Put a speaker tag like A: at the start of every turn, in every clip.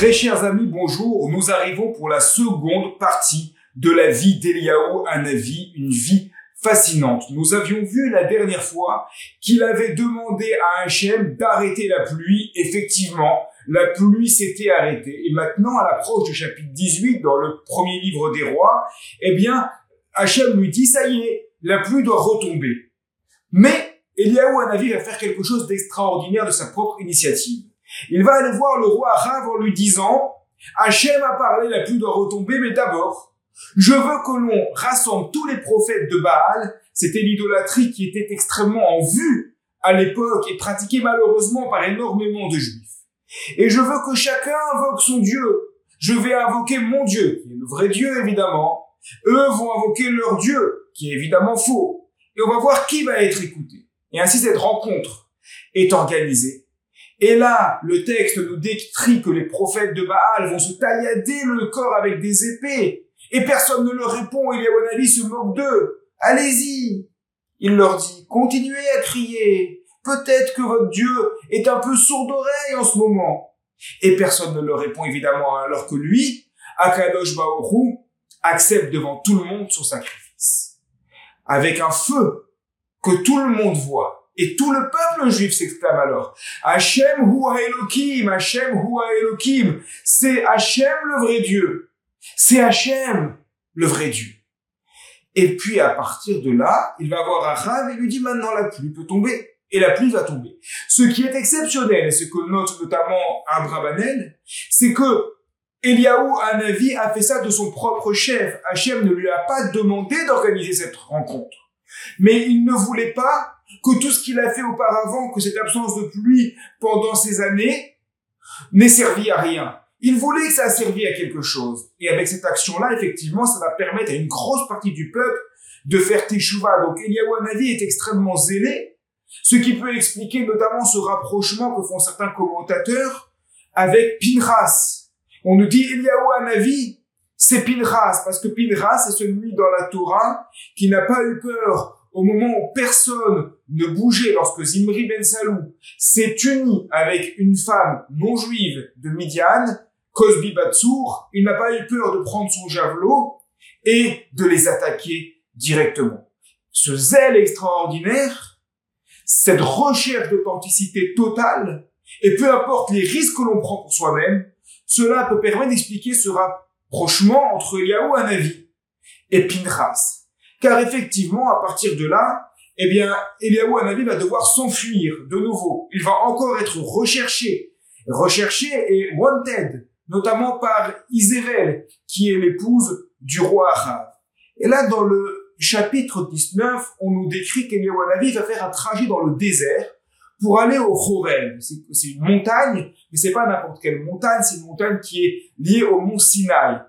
A: Très chers amis, bonjour. Nous arrivons pour la seconde partie de la vie d'Eliaou Hanavi, une vie fascinante. Nous avions vu la dernière fois qu'il avait demandé à Hachem d'arrêter la pluie. Effectivement, la pluie s'était arrêtée. Et maintenant, à l'approche du chapitre 18 dans le premier livre des rois, eh bien, Hachem lui dit, ça y est, la pluie doit retomber. Mais Eliaou Hanavi va faire quelque chose d'extraordinaire de sa propre initiative. Il va aller voir le roi Arav en lui disant, Hachem a parlé, la pluie doit retomber, mais d'abord, je veux que l'on rassemble tous les prophètes de Baal. C'était l'idolâtrie qui était extrêmement en vue à l'époque et pratiquée malheureusement par énormément de juifs. Et je veux que chacun invoque son Dieu. Je vais invoquer mon Dieu, qui est le vrai Dieu évidemment. Eux vont invoquer leur Dieu, qui est évidemment faux. Et on va voir qui va être écouté. Et ainsi cette rencontre est organisée. Et là, le texte nous décrit que les prophètes de Baal vont se taillader le corps avec des épées. Et personne ne leur répond, et avis se moque d'eux. Allez-y. Il leur dit, continuez à crier. Peut-être que votre Dieu est un peu sourd d'oreille en ce moment. Et personne ne leur répond évidemment, alors que lui, Akadosh Baoru, accepte devant tout le monde son sacrifice. Avec un feu que tout le monde voit. Et tout le peuple juif s'exclame alors. Hachem hu Elohim, Hachem hu Elohim. C'est Hachem le vrai Dieu. C'est Hachem le vrai Dieu. Et puis à partir de là, il va voir Achav et lui dit maintenant la pluie peut tomber. Et la pluie va tomber. Ce qui est exceptionnel, et ce que note notamment Abrabanel, c'est que Eliaou Hanavi a fait ça de son propre chef. Hachem ne lui a pas demandé d'organiser cette rencontre. Mais il ne voulait pas que tout ce qu'il a fait auparavant, que cette absence de pluie pendant ces années, n'ait servi à rien. Il voulait que ça servi à quelque chose. Et avec cette action-là, effectivement, ça va permettre à une grosse partie du peuple de faire teshuva. Donc Eliyahu Hanavi est extrêmement zélé, ce qui peut expliquer notamment ce rapprochement que font certains commentateurs avec Pinras. On nous dit Eliyahu Hanavi, c'est Pinras, parce que Pinras est celui dans la Torah qui n'a pas eu peur au moment où personne ne bougeait, lorsque Zimri Ben Salou s'est uni avec une femme non juive de Midian, Cosby Batsour, il n'a pas eu peur de prendre son javelot et de les attaquer directement. Ce zèle extraordinaire, cette recherche d'authenticité totale, et peu importe les risques que l'on prend pour soi-même, cela peut permettre d'expliquer ce rapprochement entre Eliaou Hanavi et Pinchas. Car effectivement, à partir de là, eh bien, Eliaou Hanavi va devoir s'enfuir de nouveau. Il va encore être recherché. Recherché et wanted, notamment par Isével, qui est l'épouse du roi Ahav. Et là, dans le chapitre 19, on nous décrit qu'Eliaou Hanavi va faire un trajet dans le désert pour aller au Horeb. C'est une montagne, mais c'est pas n'importe quelle montagne, c'est une montagne qui est liée au mont Sinaï.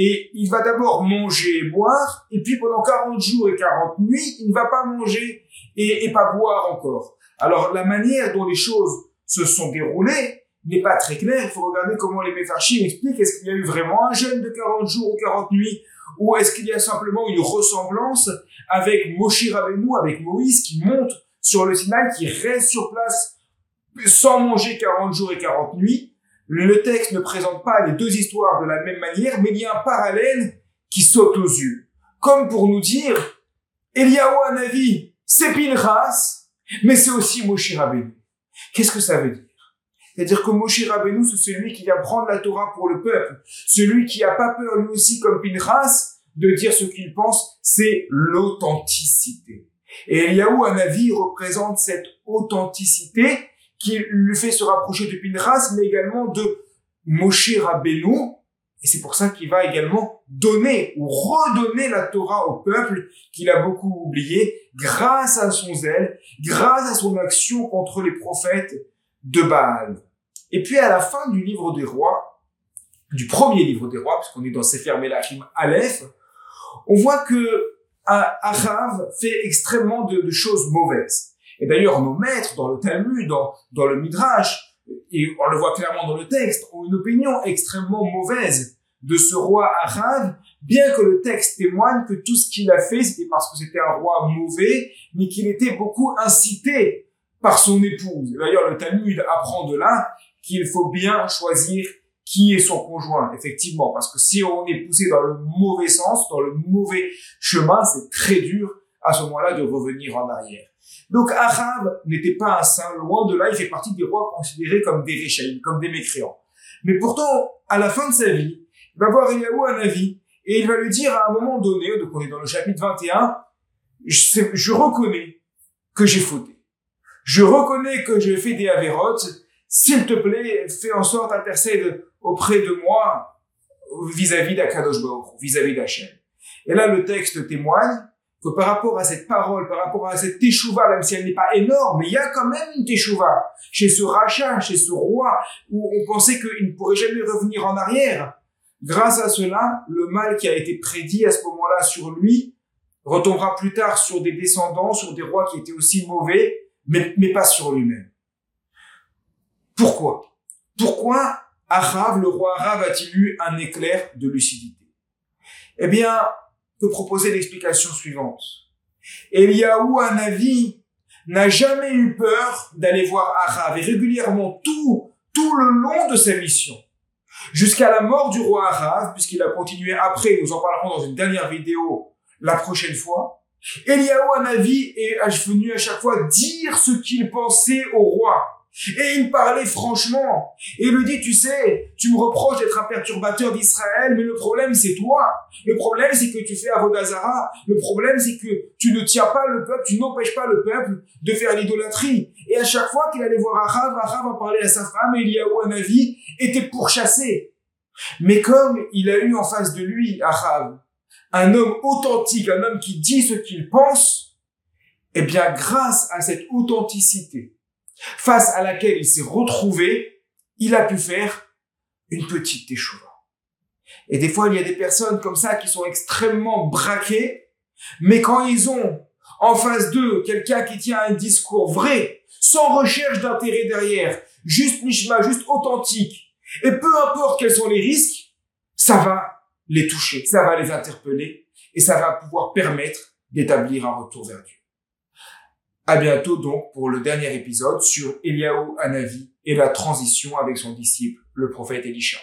A: Et il va d'abord manger et boire, et puis pendant 40 jours et 40 nuits, il ne va pas manger et, pas boire encore. Alors la manière dont les choses se sont déroulées n'est pas très claire. Il faut regarder comment les Mefarchim expliquent. Est-ce qu'il y a eu vraiment un jeûne de 40 jours ou 40 nuits ou est-ce qu'il y a simplement une ressemblance avec Moshe Rabbeinu, avec Moïse qui monte sur le Sinaï, qui reste sur place sans manger 40 jours et 40 nuits? Le texte ne présente pas les deux histoires de la même manière, mais il y a un parallèle qui saute aux yeux. Comme pour nous dire, Eliyahu Hanavi, c'est Pinchas, mais c'est aussi Moshe Rabbeinu. Qu'est-ce que ça veut dire? C'est-à-dire que Moshe Rabbeinu, c'est celui qui vient prendre la Torah pour le peuple, celui qui a pas peur lui aussi comme Pinchas de dire ce qu'il pense, c'est l'authenticité. Et Eliyahu Hanavi représente cette authenticité qui lui fait se rapprocher de Pinras, mais également de Moshe Rabbeinu. Et c'est pour ça qu'il va également donner ou redonner la Torah au peuple qu'il a beaucoup oublié grâce à son zèle, grâce à son action contre les prophètes de Baal. Et puis à la fin du livre des rois, du premier livre des rois, puisqu'on est dans Sefer Melachim Aleph, on voit que Achav fait extrêmement de choses mauvaises. Et d'ailleurs, nos maîtres dans le Talmud, dans, le Midrash, et on le voit clairement dans le texte, ont une opinion extrêmement mauvaise de ce roi Achav, bien que le texte témoigne que tout ce qu'il a fait, c'était parce que c'était un roi mauvais, mais qu'il était beaucoup incité par son épouse. D'ailleurs, le Talmud apprend de là qu'il faut bien choisir qui est son conjoint, effectivement, parce que si on est poussé dans le mauvais sens, dans le mauvais chemin, c'est très dur à ce moment-là de revenir en arrière. Donc Ahab n'était pas un saint, loin de là, il fait partie des rois considérés comme des réchaïs, comme des mécréants. Mais pourtant, à la fin de sa vie, il va voir Eliaou un avis, et il va lui dire à un moment donné, donc on est dans le chapitre 21, je, je reconnais que j'ai fauté. Je reconnais que j'ai fait des avérotes. S'il te plaît, fais en sorte, intercède auprès de moi vis-à-vis d'Akadosh vis-à-vis d'Hachem. Et là, le texte témoigne que par rapport à cette parole, par rapport à cette teshuva, même si elle n'est pas énorme, il y a quand même une teshuva chez ce rachat, chez ce roi, où on pensait qu'il ne pourrait jamais revenir en arrière. Grâce à cela, le mal qui a été prédit à ce moment-là sur lui retombera plus tard sur des descendants, sur des rois qui étaient aussi mauvais, mais, mais pas sur lui-même. Pourquoi? Pourquoi Achav, le roi Arav, a-t-il eu un éclair de lucidité? Eh bien, peut proposer l'explication suivante. Eliaou, un n'a jamais eu peur d'aller voir Achav et régulièrement tout, tout le long de sa mission. Jusqu'à la mort du roi Achav, puisqu'il a continué après, nous en parlerons dans une dernière vidéo la prochaine fois. Eliaou, un avis, est venu à chaque fois dire ce qu'il pensait au roi. Et il parlait franchement. Et il lui dit, tu sais, tu me reproches d'être un perturbateur d'Israël, mais le problème c'est toi. Le problème c'est que tu fais Avodazara. Le problème c'est que tu ne tiens pas le peuple, tu n'empêches pas le peuple de faire l'idolâtrie. Et à chaque fois qu'il allait voir Achav, Achav en parlait à sa femme, Eliaou Hanavi était pourchassé. Mais comme il a eu en face de lui, Achav, un homme authentique, un homme qui dit ce qu'il pense, eh bien, grâce à cette authenticité, face à laquelle il s'est retrouvé, il a pu faire une petite échouva. Et des fois, il y a des personnes comme ça qui sont extrêmement braquées, mais quand ils ont en face d'eux quelqu'un qui tient un discours vrai, sans recherche d'intérêt derrière, juste nishma, juste authentique, et peu importe quels sont les risques, ça va les toucher, ça va les interpeller, et ça va pouvoir permettre d'établir un retour vers Dieu. À bientôt donc pour le dernier épisode sur Eliaou Hanavi et la transition avec son disciple, le prophète Elisha.